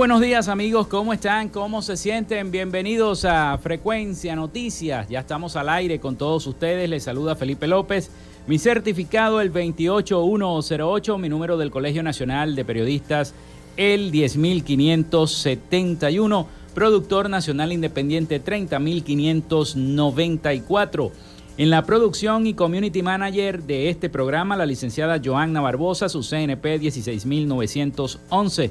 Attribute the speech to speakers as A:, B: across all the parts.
A: Buenos días amigos, ¿cómo están? ¿Cómo se sienten? Bienvenidos a Frecuencia Noticias. Ya estamos al aire con todos ustedes. Les saluda Felipe López. Mi certificado el 28108, mi número del Colegio Nacional de Periodistas el 10571, productor nacional independiente 30594. En la producción y community manager de este programa, la licenciada Joanna Barbosa, su CNP 16911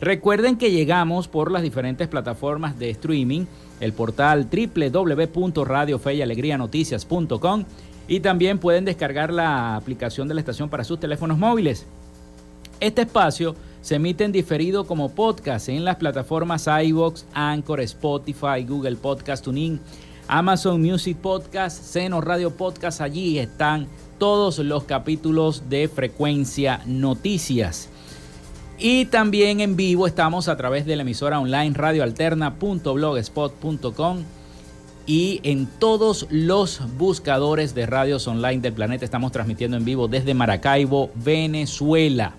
A: Recuerden que llegamos por las diferentes plataformas de streaming el portal www.radiofeyalegrianoticias.com y también pueden descargar la aplicación de la estación para sus teléfonos móviles. Este espacio se emite en diferido como podcast en las plataformas iVoox, Anchor, Spotify, Google Podcast Tuning, Amazon Music Podcast, Seno Radio Podcast. Allí están todos los capítulos de Frecuencia Noticias. Y también en vivo estamos a través de la emisora online radioalterna.blogspot.com y en todos los buscadores de radios online del planeta estamos transmitiendo en vivo desde Maracaibo, Venezuela.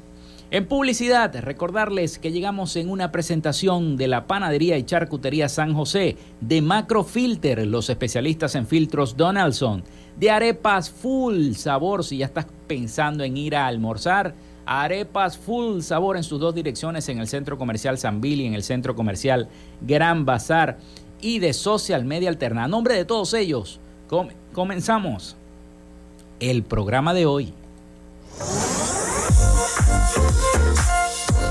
A: En publicidad, recordarles que llegamos en una presentación de la Panadería y Charcutería San José, de Macrofilter, los especialistas en filtros Donaldson, de arepas full sabor si ya estás pensando en ir a almorzar Arepas full sabor en sus dos direcciones en el centro comercial San Billy, en el centro comercial Gran Bazar y de Social Media Alterna. A nombre de todos ellos, comenzamos el programa de hoy.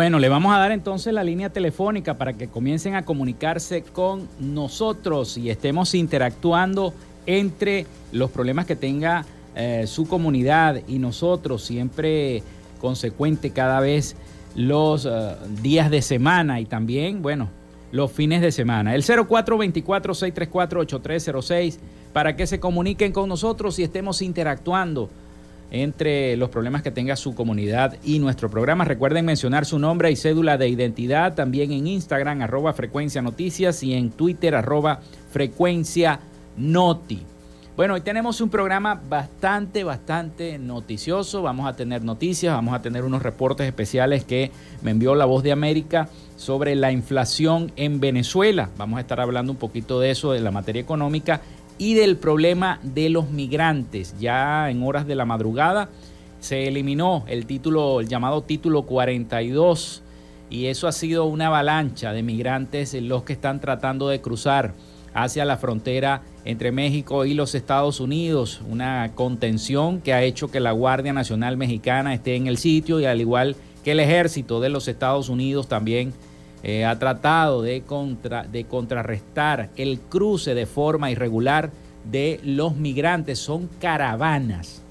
A: Bueno, le vamos a dar entonces la línea telefónica para que comiencen a comunicarse con nosotros y estemos interactuando entre los problemas que tenga eh, su comunidad y nosotros, siempre consecuente cada vez los eh, días de semana y también, bueno, los fines de semana. El 0424-634-8306 para que se comuniquen con nosotros y estemos interactuando entre los problemas que tenga su comunidad y nuestro programa. Recuerden mencionar su nombre y cédula de identidad también en Instagram, arroba frecuencia noticias y en Twitter, arroba frecuencia noti. Bueno, hoy tenemos un programa bastante, bastante noticioso. Vamos a tener noticias, vamos a tener unos reportes especiales que me envió La Voz de América sobre la inflación en Venezuela. Vamos a estar hablando un poquito de eso, de la materia económica y del problema de los migrantes. Ya en horas de la madrugada se eliminó el título, el llamado título 42, y eso ha sido una avalancha de migrantes los que están tratando de cruzar hacia la frontera entre México y los Estados Unidos, una contención que ha hecho que la Guardia Nacional Mexicana esté en el sitio y al igual que el ejército de los Estados Unidos también eh, ha tratado de, contra, de contrarrestar el cruce de forma irregular de los migrantes. Son caravanas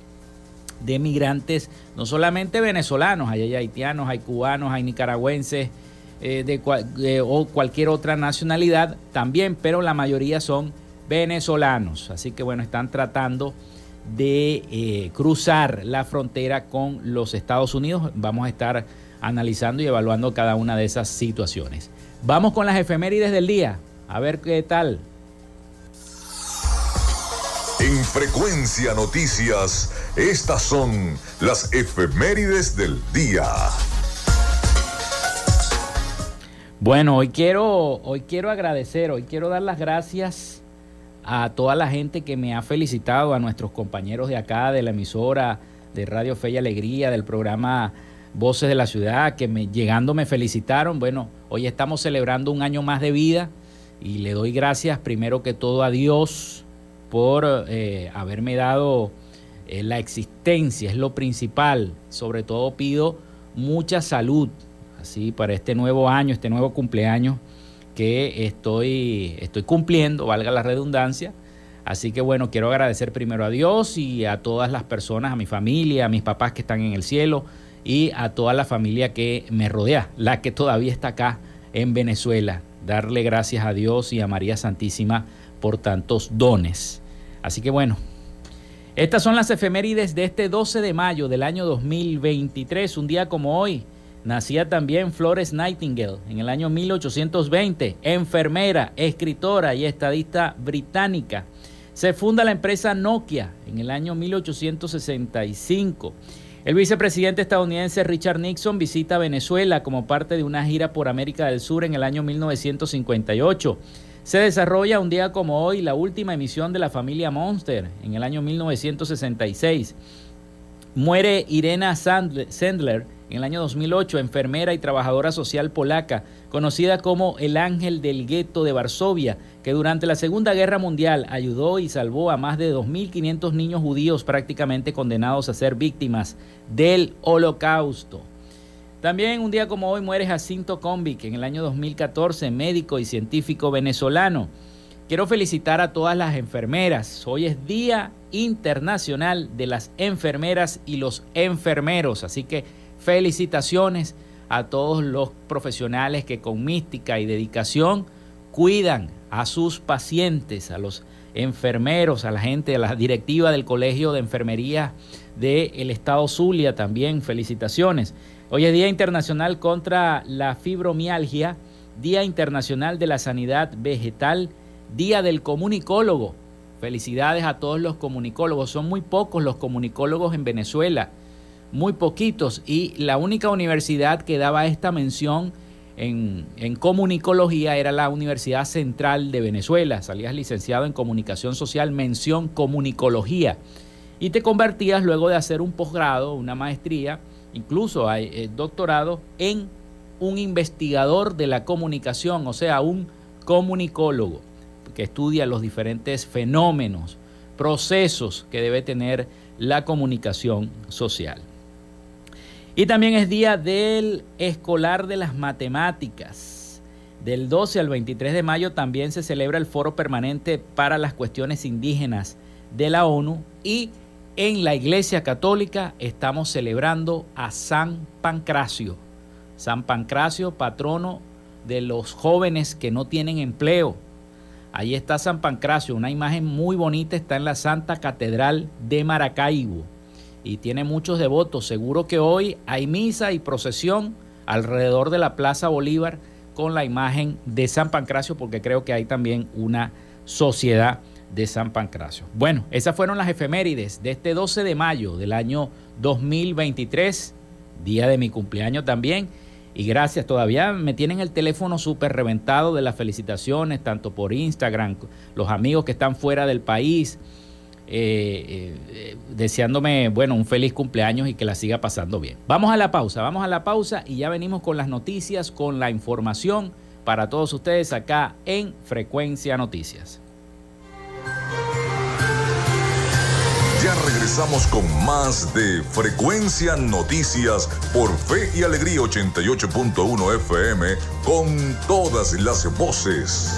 A: de migrantes, no solamente venezolanos, hay haitianos, hay cubanos, hay nicaragüenses eh, de, o cualquier otra nacionalidad también, pero la mayoría son venezolanos. Así que bueno, están tratando de eh, cruzar la frontera con los Estados Unidos. Vamos a estar analizando y evaluando cada una de esas situaciones. Vamos con las efemérides del día, a ver qué tal.
B: En Frecuencia Noticias, estas son las efemérides del día.
A: Bueno, hoy quiero, hoy quiero agradecer, hoy quiero dar las gracias a toda la gente que me ha felicitado, a nuestros compañeros de acá, de la emisora de Radio Fe y Alegría, del programa voces de la ciudad que me, llegando me felicitaron. Bueno, hoy estamos celebrando un año más de vida y le doy gracias primero que todo a Dios por eh, haberme dado eh, la existencia, es lo principal. Sobre todo pido mucha salud, así para este nuevo año, este nuevo cumpleaños que estoy, estoy cumpliendo, valga la redundancia. Así que bueno, quiero agradecer primero a Dios y a todas las personas, a mi familia, a mis papás que están en el cielo, y a toda la familia que me rodea, la que todavía está acá en Venezuela. Darle gracias a Dios y a María Santísima por tantos dones. Así que bueno, estas son las efemérides de este 12 de mayo del año 2023, un día como hoy. Nacía también Flores Nightingale en el año 1820, enfermera, escritora y estadista británica. Se funda la empresa Nokia en el año 1865. El vicepresidente estadounidense Richard Nixon visita Venezuela como parte de una gira por América del Sur en el año 1958. Se desarrolla un día como hoy la última emisión de la familia Monster en el año 1966. Muere Irena Sandler en el año 2008, enfermera y trabajadora social polaca, conocida como el ángel del gueto de Varsovia, que durante la Segunda Guerra Mundial ayudó y salvó a más de 2.500 niños judíos prácticamente condenados a ser víctimas del holocausto. También un día como hoy muere Jacinto Convic en el año 2014, médico y científico venezolano. Quiero felicitar a todas las enfermeras. Hoy es Día Internacional de las Enfermeras y los Enfermeros, así que felicitaciones a todos los profesionales que con mística y dedicación cuidan a sus pacientes, a los enfermeros, a la gente, a la directiva del Colegio de Enfermería del Estado Zulia también. Felicitaciones. Hoy es Día Internacional contra la Fibromialgia, Día Internacional de la Sanidad Vegetal Día del Comunicólogo. Felicidades a todos los comunicólogos. Son muy pocos los comunicólogos en Venezuela, muy poquitos. Y la única universidad que daba esta mención en, en, comunicología era la Universidad Central de Venezuela. Salías licenciado en comunicación social, mención comunicología. Y te convertías luego de hacer un posgrado, una maestría, incluso hay eh, doctorado, en un investigador de la comunicación, o sea, un comunicólogo que estudia los diferentes fenómenos, procesos que debe tener la comunicación social. Y también es día del escolar de las matemáticas. Del 12 al 23 de mayo también se celebra el foro permanente para las cuestiones indígenas de la ONU y en la Iglesia Católica estamos celebrando a San Pancracio. San Pancracio, patrono de los jóvenes que no tienen empleo, Ahí está San Pancracio, una imagen muy bonita, está en la Santa Catedral de Maracaibo y tiene muchos devotos. Seguro que hoy hay misa y procesión alrededor de la Plaza Bolívar con la imagen de San Pancracio porque creo que hay también una sociedad de San Pancracio. Bueno, esas fueron las efemérides de este 12 de mayo del año 2023, día de mi cumpleaños también. Y gracias, todavía me tienen el teléfono súper reventado de las felicitaciones, tanto por Instagram, los amigos que están fuera del país, eh, eh, deseándome, bueno, un feliz cumpleaños y que la siga pasando bien. Vamos a la pausa, vamos a la pausa y ya venimos con las noticias, con la información para todos ustedes acá en Frecuencia Noticias.
B: Ya regresamos con más de Frecuencia Noticias por Fe y Alegría 88.1 FM con todas las voces.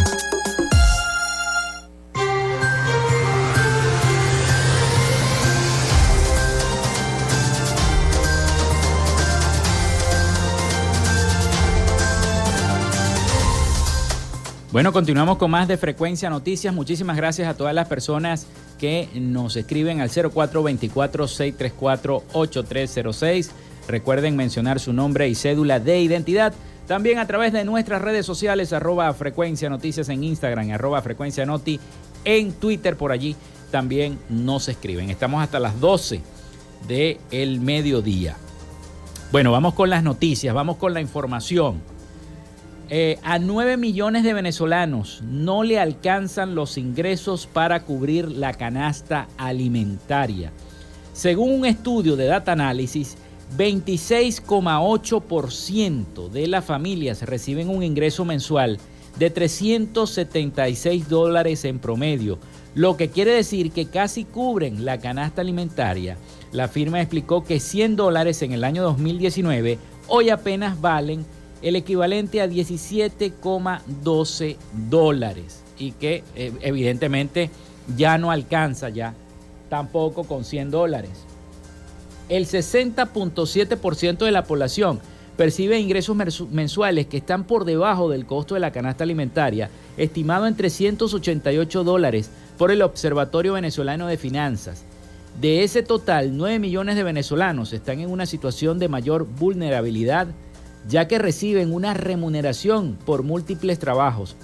A: Bueno, continuamos con más de Frecuencia Noticias. Muchísimas gracias a todas las personas que nos escriben al 0424-634-8306. Recuerden mencionar su nombre y cédula de identidad. También a través de nuestras redes sociales, arroba Frecuencia Noticias en Instagram, arroba Frecuencia Noti en Twitter, por allí también nos escriben. Estamos hasta las 12 del mediodía. Bueno, vamos con las noticias, vamos con la información. Eh, a 9 millones de venezolanos no le alcanzan los ingresos para cubrir la canasta alimentaria. Según un estudio de Data Analysis, 26,8% de las familias reciben un ingreso mensual de 376 dólares en promedio, lo que quiere decir que casi cubren la canasta alimentaria. La firma explicó que 100 dólares en el año 2019 hoy apenas valen el equivalente a 17,12 dólares y que eh, evidentemente ya no alcanza ya tampoco con 100 dólares. El 60.7% de la población percibe ingresos mensuales que están por debajo del costo de la canasta alimentaria, estimado en 388 dólares por el Observatorio Venezolano de Finanzas. De ese total, 9 millones de venezolanos están en una situación de mayor vulnerabilidad ya que reciben una remuneración por múltiples trabajos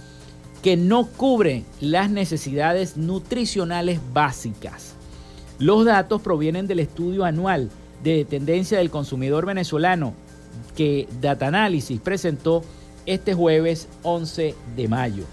A: que no cubre las necesidades nutricionales básicas. Los datos provienen del estudio anual de tendencia del consumidor venezolano que Data Analysis presentó este jueves 11 de mayo.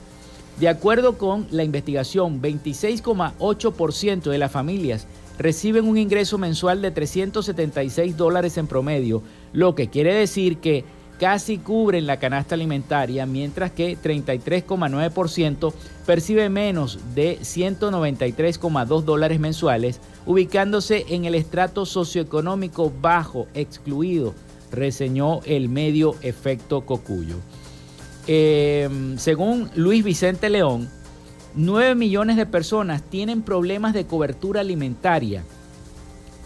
A: De acuerdo con la investigación, 26,8% de las familias reciben un ingreso mensual de 376 dólares en promedio, lo que quiere decir que casi cubren la canasta alimentaria, mientras que 33,9% percibe menos de 193,2 dólares mensuales, ubicándose en el estrato socioeconómico bajo, excluido, reseñó el medio Efecto Cocuyo. Em, según Luis Vicente León, 9 millones de personas tienen problemas de cobertura alimentaria.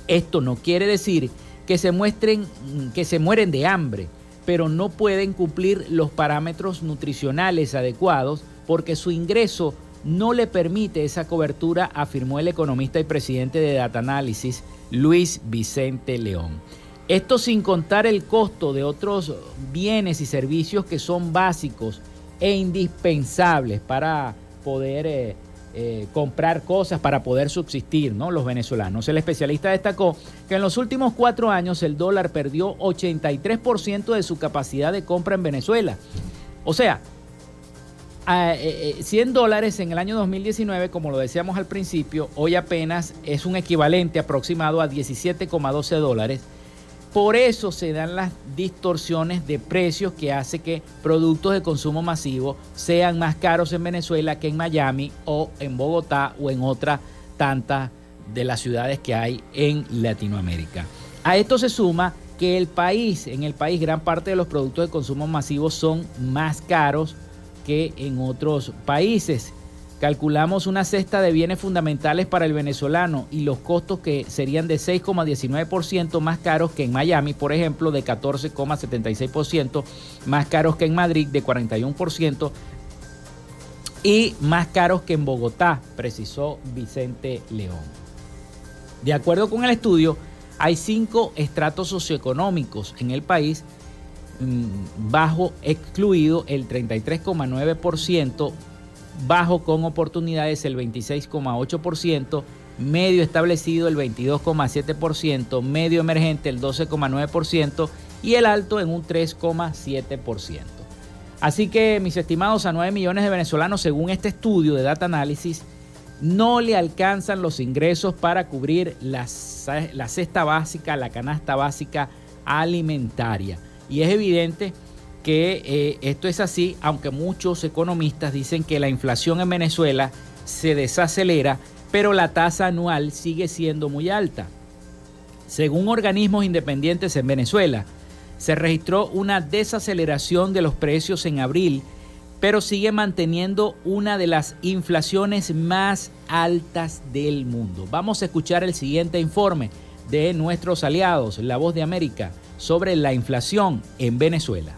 A: Esto no quiere decir que se muestren que se mueren de hambre, pero no pueden cumplir los parámetros nutricionales adecuados porque su ingreso no le permite esa cobertura, afirmó el economista y presidente de Data Analysis, Luis Vicente León. Esto sin contar el costo de otros bienes y servicios que son básicos e indispensables para poder eh, eh, comprar cosas, para poder subsistir, ¿no? Los venezolanos. El especialista destacó que en los últimos cuatro años el dólar perdió 83% de su capacidad de compra en Venezuela. O sea, 100 eh, dólares en el año 2019, como lo decíamos al principio, hoy apenas es un equivalente aproximado a 17,12 dólares por eso se dan las distorsiones de precios que hace que productos de consumo masivo sean más caros en Venezuela que en Miami o en Bogotá o en otras tantas de las ciudades que hay en Latinoamérica. A esto se suma que el país, en el país gran parte de los productos de consumo masivo son más caros que en otros países Calculamos una cesta de bienes fundamentales para el venezolano y los costos que serían de 6,19% más caros que en Miami, por ejemplo, de 14,76%, más caros que en Madrid, de 41%, y más caros que en Bogotá, precisó Vicente León. De acuerdo con el estudio, hay cinco estratos socioeconómicos en el país, mm, bajo excluido el 33,9% bajo con oportunidades el 26,8%, medio establecido el 22,7%, medio emergente el 12,9% y el alto en un 3,7%. Así que, mis estimados, a 9 millones de venezolanos, según este estudio de Data Analysis, no le alcanzan los ingresos para cubrir la, la cesta básica, la canasta básica alimentaria. Y es evidente que eh, esto es así, aunque muchos economistas dicen que la inflación en Venezuela se desacelera, pero la tasa anual sigue siendo muy alta. Según organismos independientes en Venezuela, se registró una desaceleración de los precios en abril, pero sigue manteniendo una de las inflaciones más altas del mundo. Vamos a escuchar el siguiente informe de nuestros aliados, La Voz de América, sobre la inflación en Venezuela.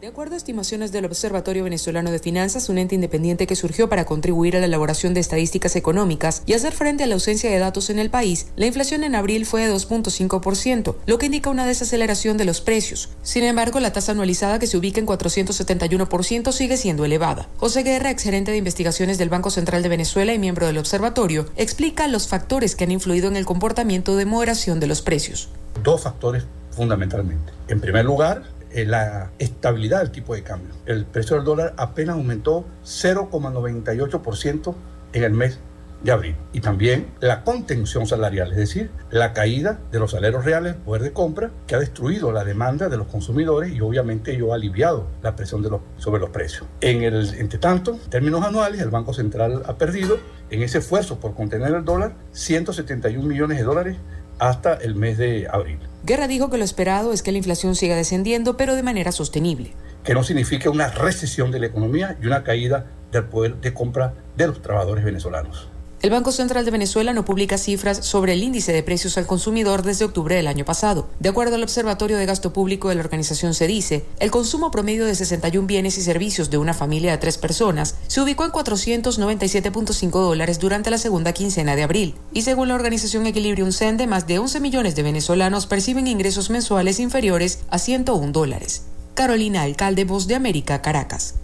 C: De acuerdo a estimaciones del Observatorio Venezolano de Finanzas, un ente independiente que surgió para contribuir a la elaboración de estadísticas económicas y hacer frente a la ausencia de datos en el país, la inflación en abril fue de 2.5%, lo que indica una desaceleración de los precios. Sin embargo, la tasa anualizada que se ubica en 471% sigue siendo elevada. José Guerra, exgerente de investigaciones del Banco Central de Venezuela y miembro del observatorio, explica los factores que han influido en el comportamiento de moderación de los precios.
D: Dos factores fundamentalmente. En primer lugar, la estabilidad del tipo de cambio. El precio del dólar apenas aumentó 0,98% en el mes de abril. Y también la contención salarial, es decir, la caída de los salarios reales, poder de compra, que ha destruido la demanda de los consumidores y obviamente yo ha aliviado la presión de los, sobre los precios. En el, entre tanto, en términos anuales, el Banco Central ha perdido en ese esfuerzo por contener el dólar 171 millones de dólares hasta el mes de abril.
C: Guerra dijo que lo esperado es que la inflación siga descendiendo, pero de manera sostenible.
D: Que no signifique una recesión de la economía y una caída del poder de compra de los trabajadores venezolanos.
C: El Banco Central de Venezuela no publica cifras sobre el índice de precios al consumidor desde octubre del año pasado. De acuerdo al Observatorio de Gasto Público de la organización dice, el consumo promedio de 61 bienes y servicios de una familia de tres personas se ubicó en 497.5 dólares durante la segunda quincena de abril. Y según la organización Equilibrium Sende, más de 11 millones de venezolanos perciben ingresos mensuales inferiores a 101 dólares. Carolina Alcalde, Voz de América, Caracas.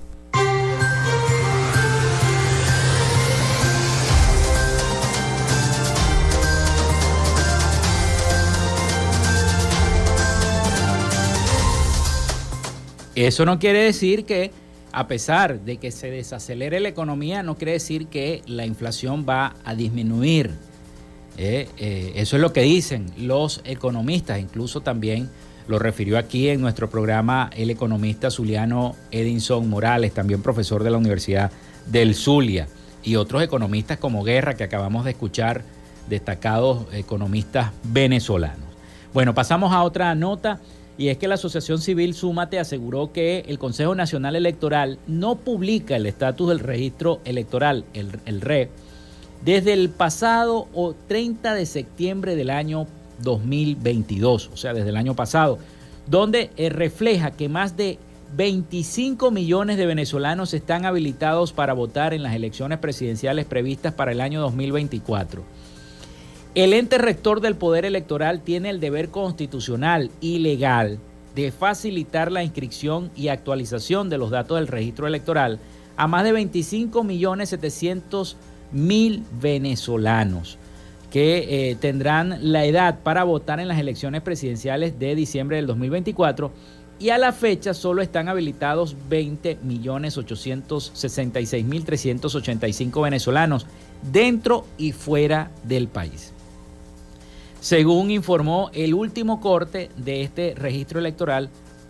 A: Eso no quiere decir que, a pesar de que se desacelere la economía, no quiere decir que la inflación va a disminuir. Eh, eh, eso es lo que dicen los economistas, incluso también lo refirió aquí en nuestro programa el economista Zuliano Edinson Morales, también profesor de la Universidad del Zulia, y otros economistas como Guerra, que acabamos de escuchar, destacados economistas venezolanos. Bueno, pasamos a otra nota y es que la Asociación Civil Súmate aseguró que el Consejo Nacional Electoral no publica el estatus del registro electoral, el, RE, desde el pasado 30 de septiembre del año 2022, o sea, desde el año pasado, donde eh, refleja que más de 25 millones de venezolanos están habilitados para votar en las elecciones presidenciales previstas para el año 2024. El ente rector del Poder Electoral tiene el deber constitucional y legal de facilitar la inscripción y actualización de los datos del registro electoral a más de 25 millones 700 mil venezolanos que eh, tendrán la edad para votar en las elecciones presidenciales de diciembre del 2024 y a la fecha solo están habilitados 20 millones 866 mil 385 venezolanos dentro y fuera del país. Según informó el último corte de este registro electoral,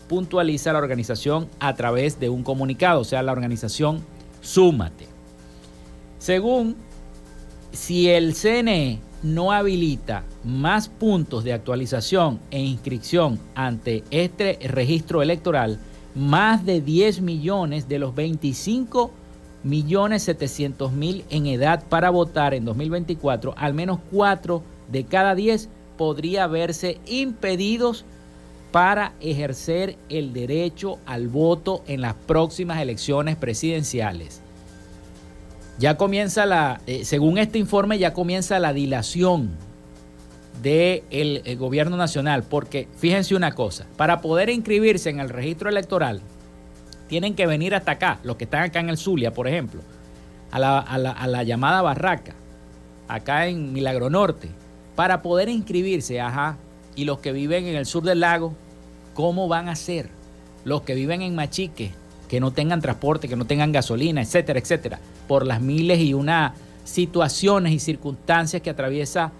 A: puntualiza la organización a través de un comunicado, o sea, la organización Súmate. Según, si el CNE no habilita más puntos de actualización e inscripción ante este registro electoral, más de 10 millones de los 25 millones 700 mil en edad para votar en 2024, al menos 4 de cada 10 podría verse impedidos para ejercer el derecho al voto en las próximas elecciones presidenciales. Ya comienza la, eh, según este informe, ya comienza la dilación del de gobierno nacional, porque fíjense una cosa, para poder inscribirse en el registro electoral, tienen que venir hasta acá, los que están acá en el Zulia, por ejemplo, a la, a la llamada Barraca, acá en Milagro Norte, para poder inscribirse, ajá, y los que viven en el sur del lago, ¿cómo van a ser? Los que viven en Machique, que no tengan transporte, que no tengan gasolina, etcétera, etcétera, por las miles y una situaciones y circunstancias que atraviesa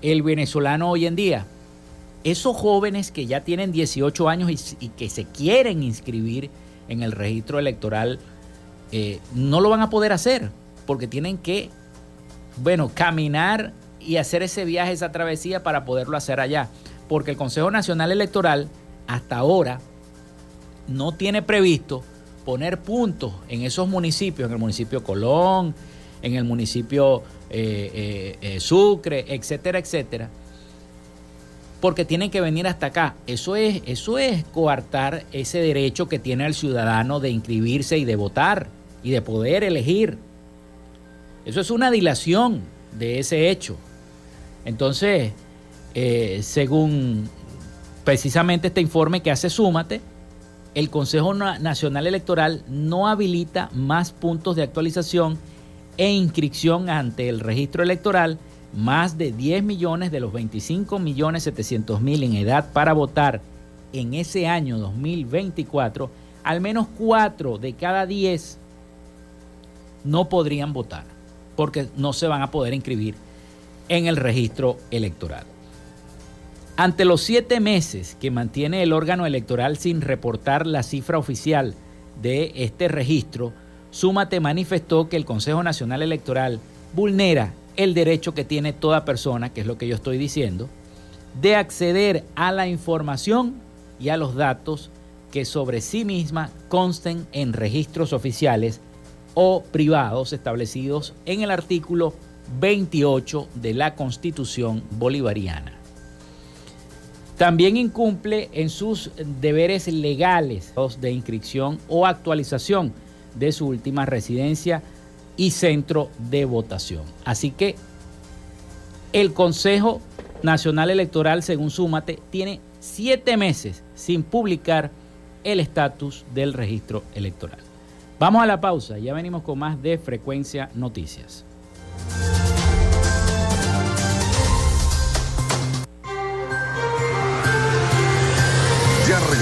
A: el venezolano hoy en día. Esos jóvenes que ya tienen 18 años y, que se quieren inscribir en el registro electoral, eh, no lo van a poder hacer porque tienen que, bueno, caminar y hacer ese viaje, esa travesía para poderlo hacer allá. Porque el Consejo Nacional Electoral hasta ahora no tiene previsto poner puntos en esos municipios, en el municipio Colón, en el municipio eh, eh, eh, Sucre, etcétera, etcétera, porque tienen que venir hasta acá. Eso es, eso es coartar ese derecho que tiene el ciudadano de inscribirse y de votar y de poder elegir. Eso es una dilación de ese hecho. Entonces, eh, según precisamente este informe que hace Súmate, el Consejo Nacional Electoral no habilita más puntos de actualización e inscripción ante el registro electoral, más de 10 millones de los 25 millones 700 mil en edad para votar
E: en ese año 2024, al menos 4 de cada 10 no podrían votar porque no se van a poder inscribir en el registro electoral. Ante los siete meses que mantiene el órgano electoral sin reportar la cifra oficial de este registro, Súmate manifestó que el Consejo Nacional Electoral vulnera el derecho que tiene toda persona, que es lo que yo estoy diciendo, de acceder a la información y a los datos que sobre sí misma consten en registros oficiales o privados establecidos en el artículo 28 de la Constitución Bolivariana. También incumple en sus deberes legales de inscripción o actualización de su última residencia y centro de votación. Así que el Consejo Nacional Electoral, según Súmate, tiene siete meses sin publicar el estatus del registro electoral. Vamos a la pausa, ya venimos con más de Frecuencia Noticias.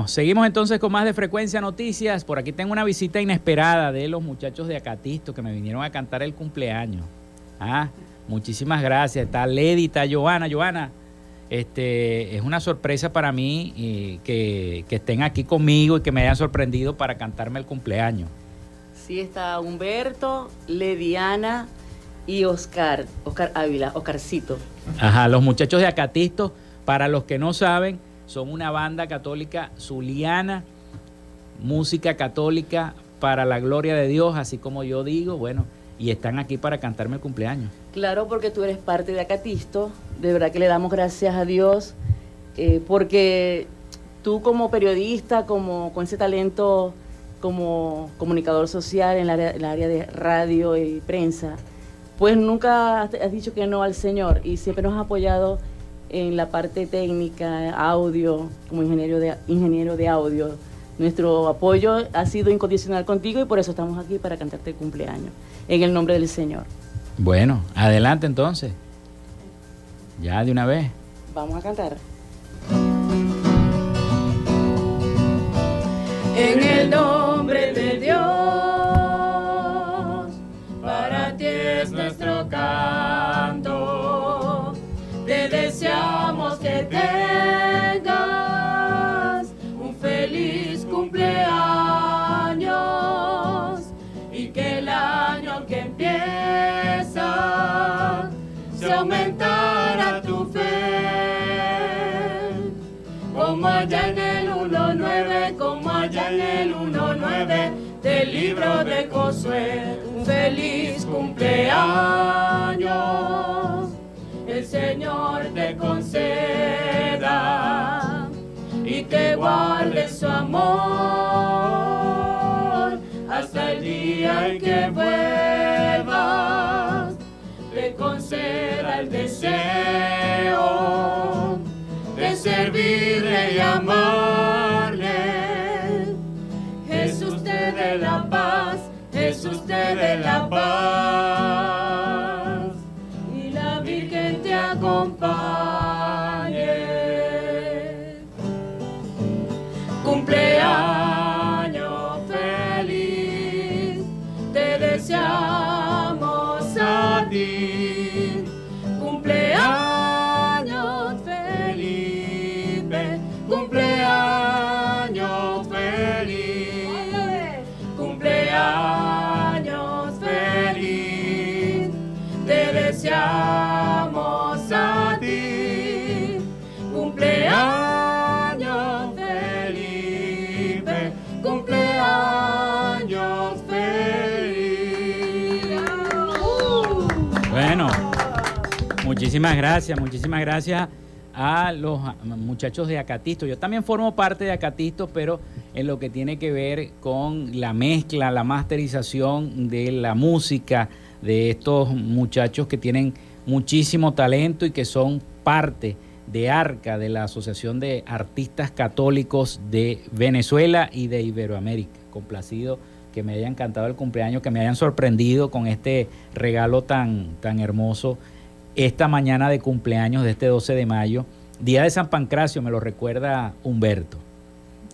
E: Bueno, seguimos entonces con más de Frecuencia Noticias. Por aquí tengo una visita inesperada de los muchachos de Acatisto que me vinieron a cantar el cumpleaños. Ah,
A: Muchísimas gracias. Está Lady, está Joana. Joana, este, es una sorpresa para mí eh, que, que, estén aquí conmigo y que me hayan sorprendido para cantarme el cumpleaños.
F: Sí, está Humberto, Lediana y Oscar, Oscar Ávila, Oscarcito.
A: Ajá, los muchachos de Acatisto, para los que no saben, son una banda católica zuliana, música católica para la gloria de Dios, así como yo digo, bueno, y están aquí para cantarme el cumpleaños.
F: Claro, porque tú eres parte de Acatisto, de verdad que le damos gracias a Dios, eh, porque tú como periodista, como con ese talento como comunicador social en el área, de radio y prensa, pues nunca has dicho que no al Señor y siempre nos has apoyado en la parte técnica, audio, como ingeniero de, ingeniero de audio. Nuestro apoyo ha sido incondicional contigo y por eso estamos aquí para cantarte el cumpleaños, en el nombre del Señor.
A: Bueno, adelante entonces. Ya de una vez.
F: Vamos a cantar.
G: En el nombre 1.9 del libro de Josué. Un feliz cumpleaños, el Señor te conceda y que guarde su amor hasta el día en que vuelvas. Te conceda el deseo de servirle y amarle.
A: Muchísimas gracias, muchísimas gracias a los muchachos de Acatisto. Yo también formo parte de Acatisto, pero en lo que tiene que ver con la mezcla, la masterización de la música de estos muchachos que tienen muchísimo talento y que son parte de ARCA, de la Asociación de Artistas Católicos de Venezuela y de Iberoamérica. Complacido que me hayan cantado el cumpleaños, que me hayan sorprendido con este regalo tan, tan hermoso esta mañana de cumpleaños de este 12 de mayo, día de San Pancracio, me lo recuerda Humberto.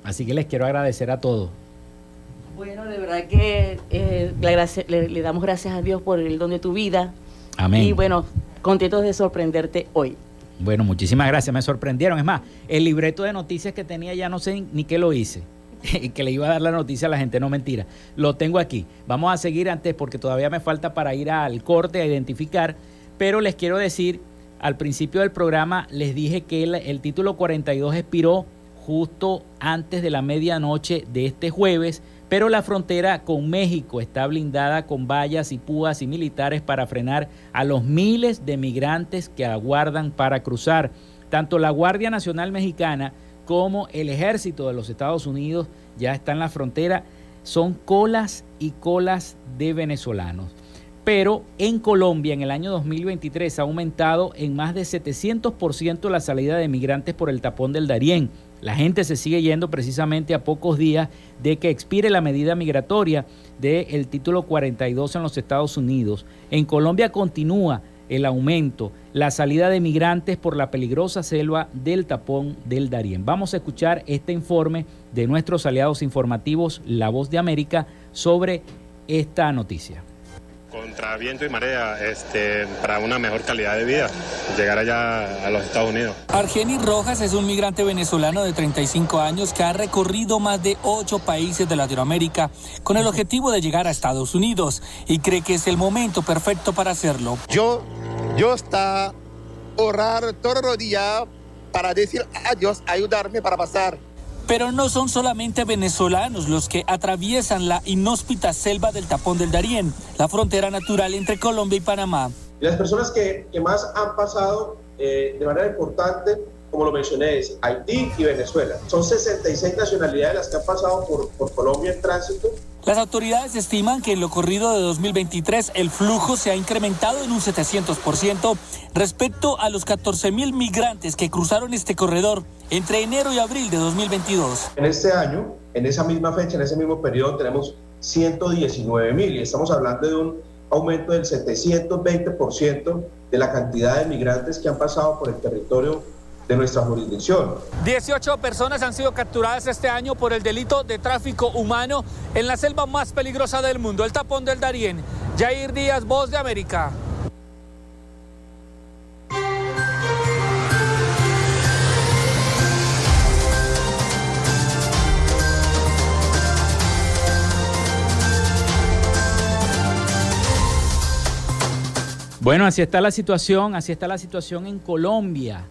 A: Así que les quiero agradecer a todos.
F: Bueno, de verdad que eh, le, le damos gracias a Dios por el don de tu vida.
A: Amén.
F: Y bueno, contentos de sorprenderte hoy.
A: Bueno, muchísimas gracias, me sorprendieron. Es más, el libreto de noticias que tenía ya no sé ni qué lo hice. Y que le iba a dar la noticia a la gente, no mentira. Lo tengo aquí. Vamos a seguir antes porque todavía me falta para ir al corte a identificar. Pero les quiero decir, al principio del programa les dije que el, título 42 expiró justo antes de la medianoche de este jueves, pero la frontera con México está blindada con vallas y púas y militares para frenar a los miles de migrantes que aguardan para cruzar. Tanto la Guardia Nacional Mexicana como el ejército de los Estados Unidos ya está en la frontera. Son colas y colas de venezolanos. Pero en Colombia en el año 2023 ha aumentado en más de 700% la salida de migrantes por el tapón del Darién. La gente se sigue yendo precisamente a pocos días de que expire la medida migratoria del título 42 en los Estados Unidos. En Colombia continúa el aumento, la salida de migrantes por la peligrosa selva del tapón del Darién. Vamos a escuchar este informe de nuestros aliados informativos La Voz de América sobre esta noticia.
H: Contra viento y marea este, para una mejor calidad de vida, llegar allá a los Estados Unidos.
I: Argenis Rojas es un migrante venezolano de 35 años que ha recorrido más de ocho países de Latinoamérica con el objetivo de llegar a Estados Unidos y cree que es el momento perfecto para hacerlo.
J: Yo, yo está orar todos los días para decir adiós, ayudarme para pasar
I: pero no son solamente venezolanos los que atraviesan la inhóspita selva del Tapón del Darién, la frontera natural entre Colombia y Panamá.
K: Las personas que, más han pasado eh, de manera importante, como lo mencioné, es Haití y Venezuela. Son 66 nacionalidades las que han pasado por, por Colombia en tránsito
I: las autoridades estiman que en lo corrido de 2023 el flujo se ha incrementado en un 700% respecto a los 14 mil migrantes que cruzaron este corredor entre enero y abril de 2022.
K: En este año, en esa misma fecha, en ese mismo periodo, tenemos 119 mil y estamos hablando de un aumento del 720% de la cantidad de migrantes que han pasado por el territorio de nuestra jurisdicción.
I: 18 personas han sido capturadas este año por el delito de tráfico humano en la selva más peligrosa del mundo, el tapón del Darién. Jair Díaz, Voz de América.
A: Bueno, así está la situación, así está la situación en Colombia.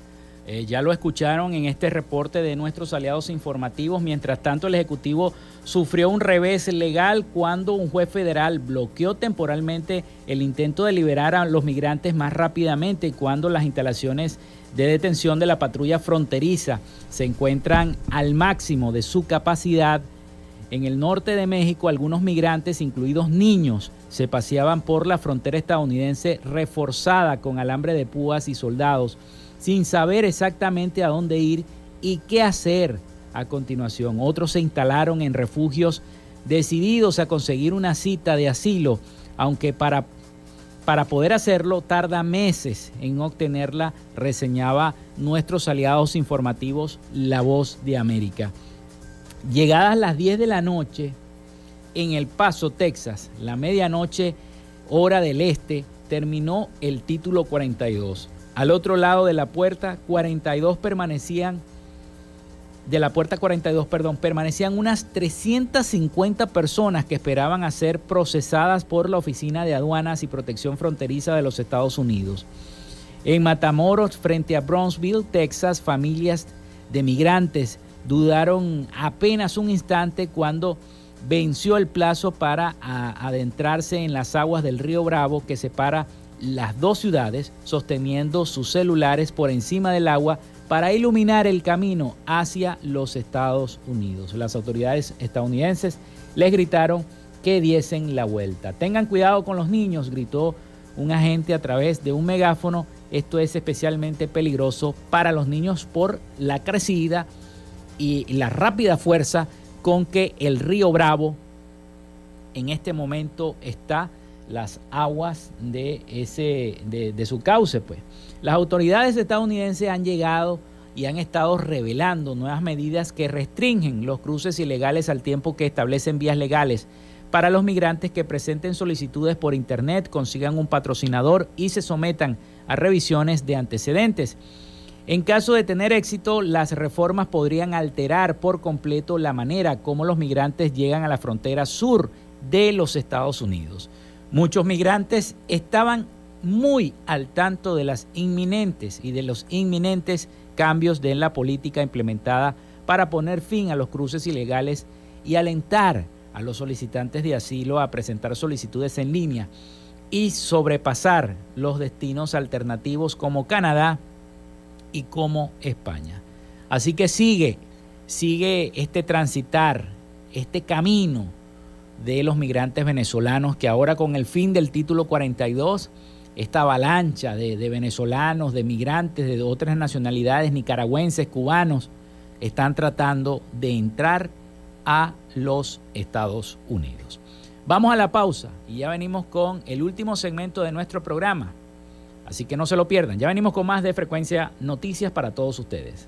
A: Eh, ya lo escucharon en este reporte de nuestros aliados informativos. Mientras tanto, el Ejecutivo sufrió un revés legal cuando un juez federal bloqueó temporalmente el intento de liberar a los migrantes más rápidamente cuando las instalaciones de detención de la patrulla fronteriza se encuentran al máximo de su capacidad. En el norte de México, algunos migrantes, incluidos niños, se paseaban por la frontera estadounidense reforzada con alambre de púas y soldados sin saber exactamente a dónde ir y qué hacer a continuación. Otros se instalaron en refugios decididos a conseguir una cita de asilo, aunque para, para poder hacerlo tarda meses en obtenerla, reseñaba nuestros aliados informativos La Voz de América. Llegadas las 10 de la noche, en El Paso, Texas, la medianoche, hora del este, terminó el título 42. Al otro lado de la puerta, 42 permanecían, de la puerta 42, perdón, permanecían unas 350 personas que esperaban a ser procesadas por la Oficina de Aduanas y Protección Fronteriza de los Estados Unidos. En Matamoros, frente a Brownsville, Texas, familias de migrantes dudaron apenas un instante cuando venció el plazo para adentrarse en las aguas del río Bravo que separa las dos ciudades sosteniendo sus celulares por encima del agua para iluminar el camino hacia los Estados Unidos. Las autoridades estadounidenses les gritaron que diesen la vuelta. Tengan cuidado con los niños, gritó un agente a través de un megáfono. Esto es especialmente peligroso para los niños por la crecida y la rápida fuerza con que el río Bravo en este momento está las aguas de, ese, de, su cauce. Pues. Las autoridades estadounidenses han llegado y han estado revelando nuevas medidas que restringen los cruces ilegales al tiempo que establecen vías legales para los migrantes que presenten solicitudes por Internet, consigan un patrocinador y se sometan a revisiones de antecedentes. En caso de tener éxito, las reformas podrían alterar por completo la manera como los migrantes llegan a la frontera sur de los Estados Unidos. Muchos migrantes estaban muy al tanto de las inminentes y de los inminentes cambios de la política implementada para poner fin a los cruces ilegales y alentar a los solicitantes de asilo a presentar solicitudes en línea y sobrepasar los destinos alternativos como Canadá y como España. Así que sigue, sigue este transitar, este camino de los migrantes venezolanos que ahora con el fin del título 42, esta avalancha de, venezolanos, de migrantes de otras nacionalidades, nicaragüenses, cubanos, están tratando de entrar a los Estados Unidos. Vamos a la pausa y ya venimos con el último segmento de nuestro programa. Así que no se lo pierdan. Ya venimos con más de frecuencia noticias para todos ustedes.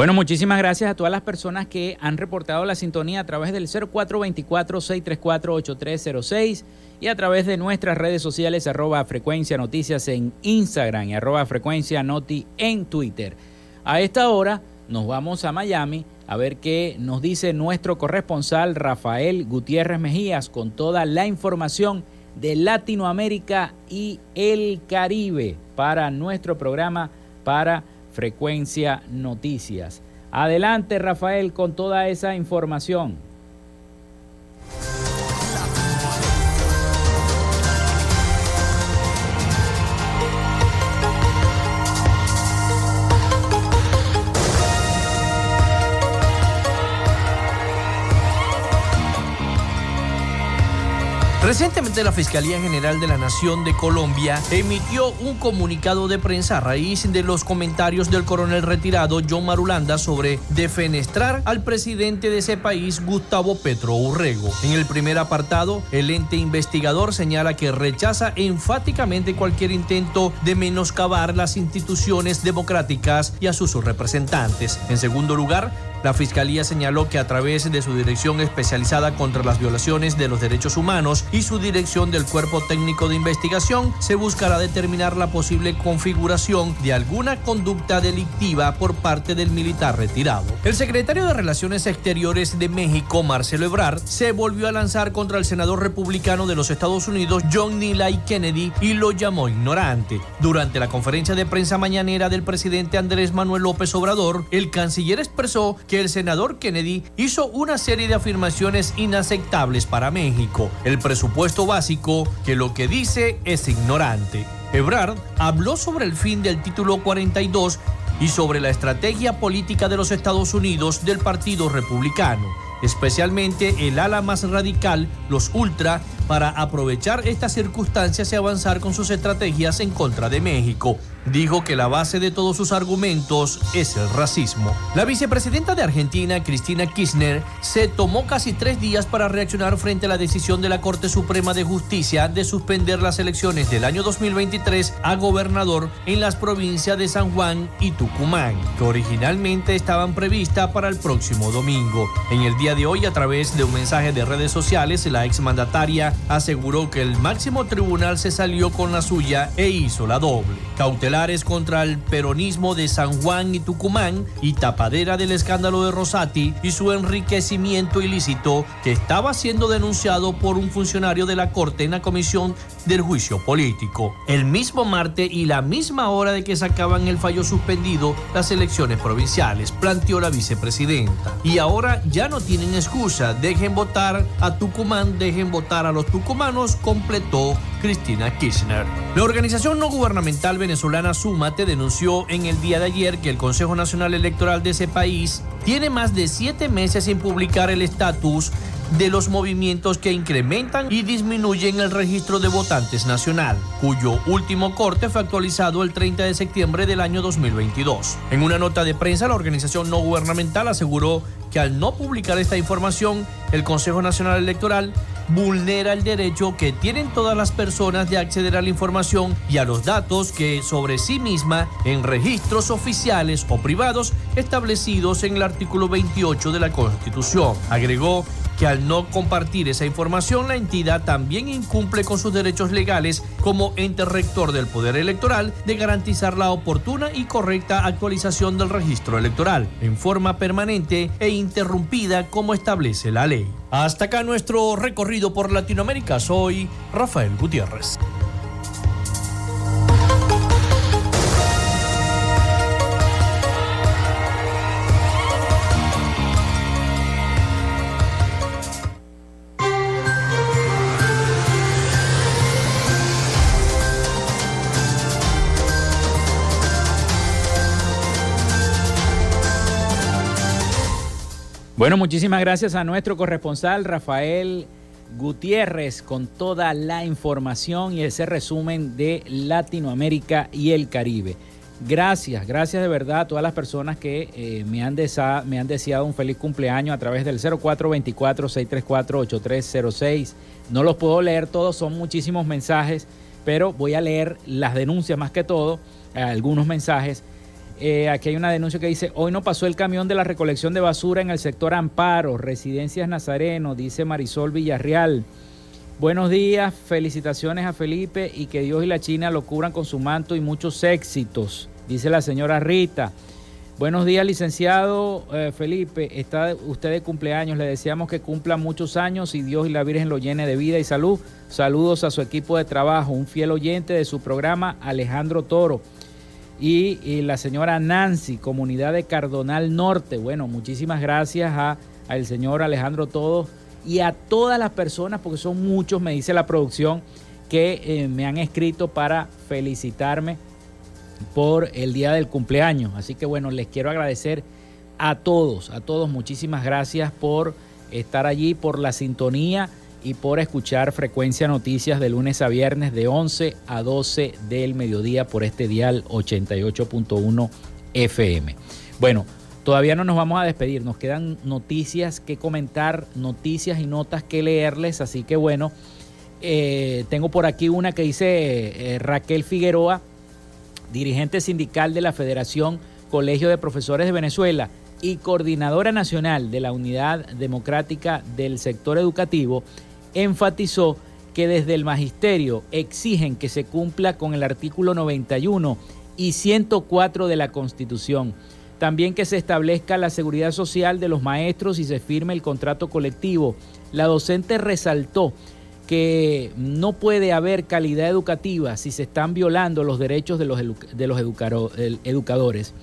A: Bueno, muchísimas gracias a todas las personas que han reportado la sintonía a través del 0424-634-8306 y a través de nuestras redes sociales arroba frecuencia noticias en Instagram y arroba frecuencia noti en Twitter. A esta hora nos vamos a Miami a ver qué nos dice nuestro corresponsal Rafael Gutiérrez Mejías con toda la información de Latinoamérica y el Caribe para nuestro programa para Frecuencia Noticias. Adelante, Rafael, con toda esa información.
L: Recientemente la Fiscalía General de la Nación de Colombia emitió un comunicado de prensa a raíz de los comentarios del coronel retirado John Marulanda sobre defenestrar al presidente de ese país, Gustavo Petro Urrego. En el primer apartado, el ente investigador señala que rechaza enfáticamente cualquier intento de menoscabar las instituciones democráticas y a sus representantes. En segundo lugar, la Fiscalía señaló que a través de su Dirección Especializada contra las Violaciones de los Derechos Humanos y su Dirección del Cuerpo Técnico de Investigación se buscará determinar la posible configuración de alguna conducta delictiva por parte del militar retirado. El secretario de Relaciones Exteriores de México, Marcelo Ebrard, se volvió a lanzar contra el senador republicano de los Estados Unidos, John Neely Kennedy, y lo llamó ignorante. Durante la conferencia de prensa mañanera del presidente Andrés Manuel López Obrador, el canciller expresó que el senador Kennedy hizo una serie de afirmaciones inaceptables para México. El presupuesto básico, que lo que dice es ignorante. Ebrard habló sobre el fin del título 42 y sobre la estrategia política de los Estados Unidos del Partido Republicano, especialmente el ala más radical, los ultra, para aprovechar estas circunstancias y avanzar con sus estrategias en contra de México. Dijo que la base de todos sus argumentos es el racismo. La vicepresidenta de Argentina, Cristina Kirchner, se tomó casi tres días para reaccionar frente a la decisión de la Corte Suprema de Justicia de suspender las elecciones del año 2023 a gobernador en las provincias de San Juan y Tucumán, que originalmente estaban previstas para el próximo domingo. En el día de hoy, a través de un mensaje de redes sociales, la exmandataria aseguró que el máximo tribunal se salió con la suya e hizo la doble. Contra el peronismo de San Juan y Tucumán y tapadera del escándalo de Rosati y su enriquecimiento ilícito que estaba siendo denunciado por un funcionario de la Corte en la Comisión del Juicio Político. El mismo martes y la misma hora de que sacaban el fallo suspendido las elecciones provinciales, planteó la vicepresidenta. Y ahora ya no tienen excusa, dejen votar a Tucumán, dejen votar a los tucumanos, completó Cristina Kirchner. La organización no gubernamental venezolana Sumate denunció en el día de ayer que el Consejo Nacional Electoral de ese país tiene más de siete meses sin publicar el estatus de los movimientos que incrementan y disminuyen el registro de votantes nacional, cuyo último corte fue actualizado el 30 de septiembre del año 2022. En una nota de prensa, la organización no gubernamental aseguró que al no publicar esta información, el Consejo Nacional Electoral vulnera el derecho que tienen todas las personas de acceder a la información y a los datos que sobre sí misma en registros oficiales o privados establecidos en el artículo 28 de la Constitución. Agregó que al no compartir esa información, la entidad también incumple con sus derechos legales como ente rector del Poder Electoral de garantizar la oportuna y correcta actualización del registro electoral en forma permanente e interrumpida como establece la ley. Hasta acá nuestro recorrido por Latinoamérica. Soy Rafael Gutiérrez.
A: Bueno, muchísimas gracias a nuestro corresponsal Rafael Gutiérrez con toda la información y ese resumen de Latinoamérica y el Caribe. Gracias, gracias de verdad a todas las personas que eh, me, han me han deseado un feliz cumpleaños a través del 0424-634-8306. No los puedo leer todos, son muchísimos mensajes, pero voy a leer las denuncias más que todo, algunos mensajes eh, aquí hay una denuncia que dice, hoy no pasó el camión de la recolección de basura en el sector Amparo, Residencias Nazareno, dice Marisol Villarreal. Buenos días, felicitaciones a Felipe y que Dios y la China lo cubran con su manto y muchos éxitos, dice la señora Rita. Buenos días, licenciado eh, Felipe. Está usted de cumpleaños. Le deseamos que cumpla muchos años y Dios y la Virgen lo llene de vida y salud. Saludos a su equipo de trabajo. Un fiel oyente de su programa, Alejandro Toro y, la señora Nancy, comunidad de Cardonal Norte. Bueno, muchísimas gracias a, al señor Alejandro Todos y a todas las personas, porque son muchos, me dice la producción, que eh, me han escrito para felicitarme por el día del cumpleaños. Así que bueno, les quiero agradecer a todos, a todos, muchísimas gracias por estar allí, por la sintonía y por escuchar Frecuencia Noticias de lunes a viernes de 11 a 12 del mediodía por este dial 88.1 FM. Bueno, todavía no nos vamos a despedir, nos quedan noticias que comentar, noticias y notas que leerles, así que bueno, eh, tengo por aquí una que dice eh, Raquel Figueroa, dirigente sindical de la Federación Colegio de Profesores de Venezuela y coordinadora nacional de la Unidad Democrática del Sector Educativo, enfatizó que desde el magisterio exigen que se cumpla con el artículo 91 y 104 de la Constitución. También que se establezca la seguridad social de los maestros y se firme el contrato colectivo. La docente resaltó que no puede haber calidad educativa si se están violando los derechos de los, de los educadores.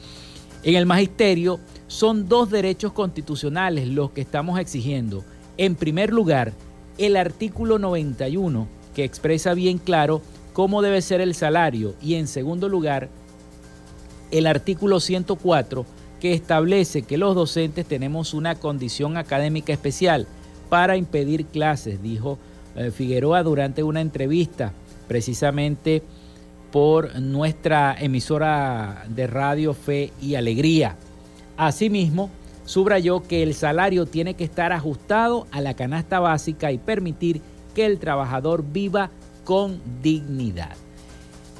A: En el magisterio son dos derechos constitucionales los que estamos exigiendo. En primer lugar, el artículo 91, que expresa bien claro cómo debe ser el salario, y en segundo lugar, el artículo 104, que establece que los docentes tenemos una condición académica especial para impedir clases, dijo eh, Figueroa durante una entrevista precisamente por nuestra emisora de radio Fe y Alegría. Asimismo, subrayó que el salario tiene que estar ajustado a la canasta básica y permitir que el trabajador viva con dignidad.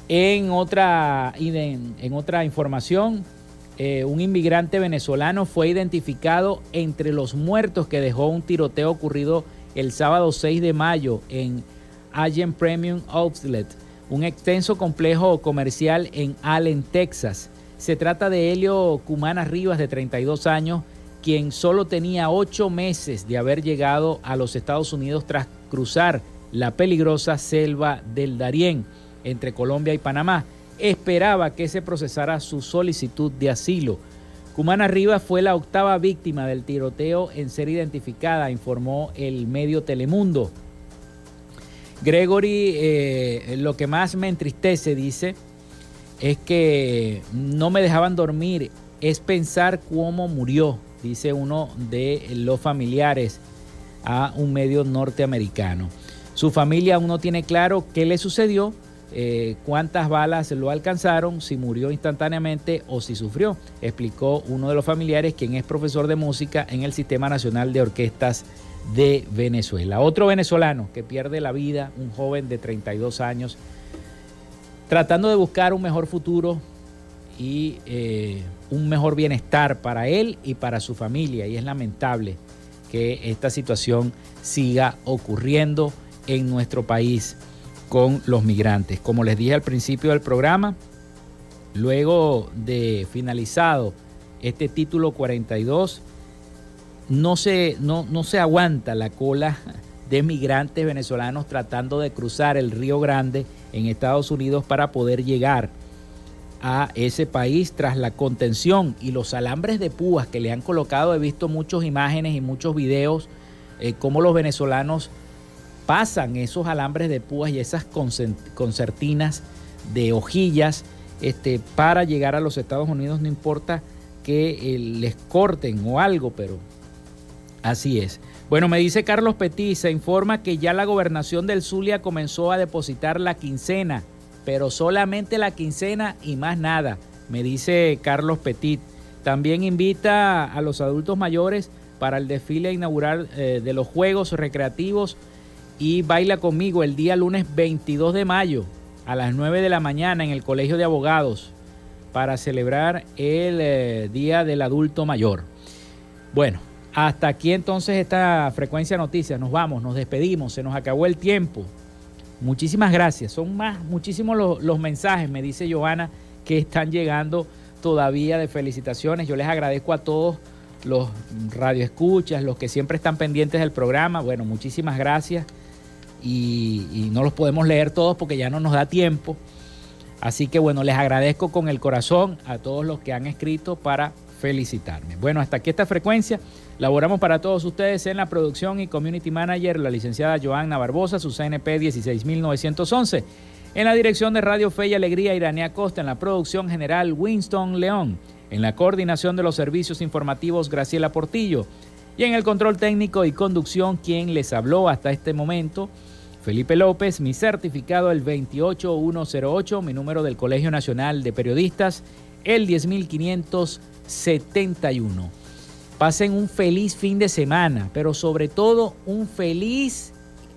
A: En otra, en, otra información, eh, un inmigrante venezolano fue identificado entre los muertos que dejó un tiroteo ocurrido el sábado 6 de mayo en Allen Premium Outlet, un extenso complejo comercial en Allen, Texas. Se trata de Helio Cumana Rivas, de 32 años, quien solo tenía ocho meses de haber llegado a los Estados Unidos tras cruzar la peligrosa selva del Darién entre Colombia y Panamá. Esperaba que se procesara su solicitud de asilo. Cumana Rivas fue la octava víctima del tiroteo en ser identificada, informó el medio Telemundo. Gregory, eh, lo que más me entristece, dice, es que no me dejaban dormir, es pensar cómo murió, dice uno de los familiares a un medio norteamericano. Su familia aún no tiene claro qué le sucedió, eh, cuántas balas lo alcanzaron, si murió instantáneamente o si sufrió, explicó uno de los familiares, quien es profesor de música en el Sistema Nacional de Orquestas de Venezuela. Otro venezolano que pierde la vida, un joven de 32 años, tratando de buscar un mejor futuro y eh, un mejor bienestar para él y para su familia. Y es lamentable que esta situación siga ocurriendo en nuestro país con los migrantes. Como les dije al principio del programa, luego de finalizado este título 42, no se, no, no se aguanta la cola de migrantes venezolanos tratando de cruzar el Río Grande en Estados Unidos para poder llegar a ese país tras la contención y los alambres de púas que le han colocado. He visto muchas imágenes y muchos videos eh, cómo los venezolanos pasan esos alambres de púas y esas concertinas de hojillas este, para llegar a los Estados Unidos, no importa que eh, les corten o algo, pero así es. Bueno, me dice Carlos Petit, se informa que ya la gobernación del Zulia comenzó a depositar la quincena, pero solamente la quincena y más nada, me dice Carlos Petit. También invita a los adultos mayores para el desfile inaugural eh, de los Juegos Recreativos y baila conmigo el día lunes 22 de mayo a las 9 de la mañana en el Colegio de Abogados para celebrar el eh, Día del Adulto Mayor. Bueno, hasta aquí entonces esta frecuencia noticias. Nos vamos, nos despedimos, se nos acabó el tiempo. Muchísimas gracias. Son más, muchísimos los, los mensajes, me dice Johanna, que están llegando todavía de felicitaciones. Yo les agradezco a todos los radioescuchas, los que siempre están pendientes del programa. Bueno, muchísimas gracias y, no los podemos leer todos porque ya no nos da tiempo. Así que bueno, les agradezco con el corazón a todos los que han escrito para felicitarme. Bueno, hasta aquí esta frecuencia. Laboramos para todos ustedes en la producción y community manager, la licenciada Joanna Barbosa, su CNP 16911. En la dirección de Radio Fe y Alegría, Iranía Costa. En la producción general, Winston León. En la coordinación de los servicios informativos, Graciela Portillo. Y en el control técnico y conducción, quien les habló hasta este momento, Felipe López, mi certificado el 28108, mi número del Colegio Nacional de Periodistas el 10571. Pasen un feliz fin de semana, pero sobre todo un feliz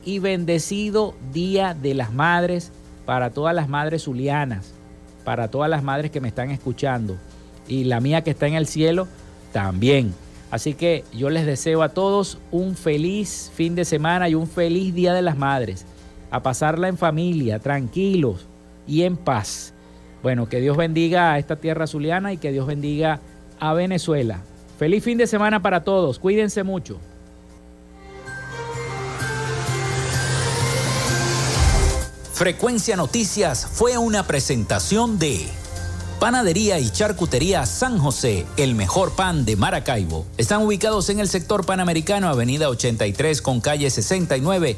A: y bendecido Día de las Madres para todas las madres zulianas, para todas las madres que me están escuchando y la mía que está en el cielo también. Así que yo les deseo a todos un feliz fin de semana y un feliz Día de las Madres. A pasarla en familia, tranquilos y en paz. Bueno, que Dios bendiga a esta tierra zuliana y que Dios bendiga a Venezuela. Feliz fin de semana para todos. Cuídense mucho.
M: Frecuencia Noticias fue una presentación de... Panadería y Charcutería San José, el mejor pan de Maracaibo. Están ubicados en el sector panamericano, Avenida 83 con calle 69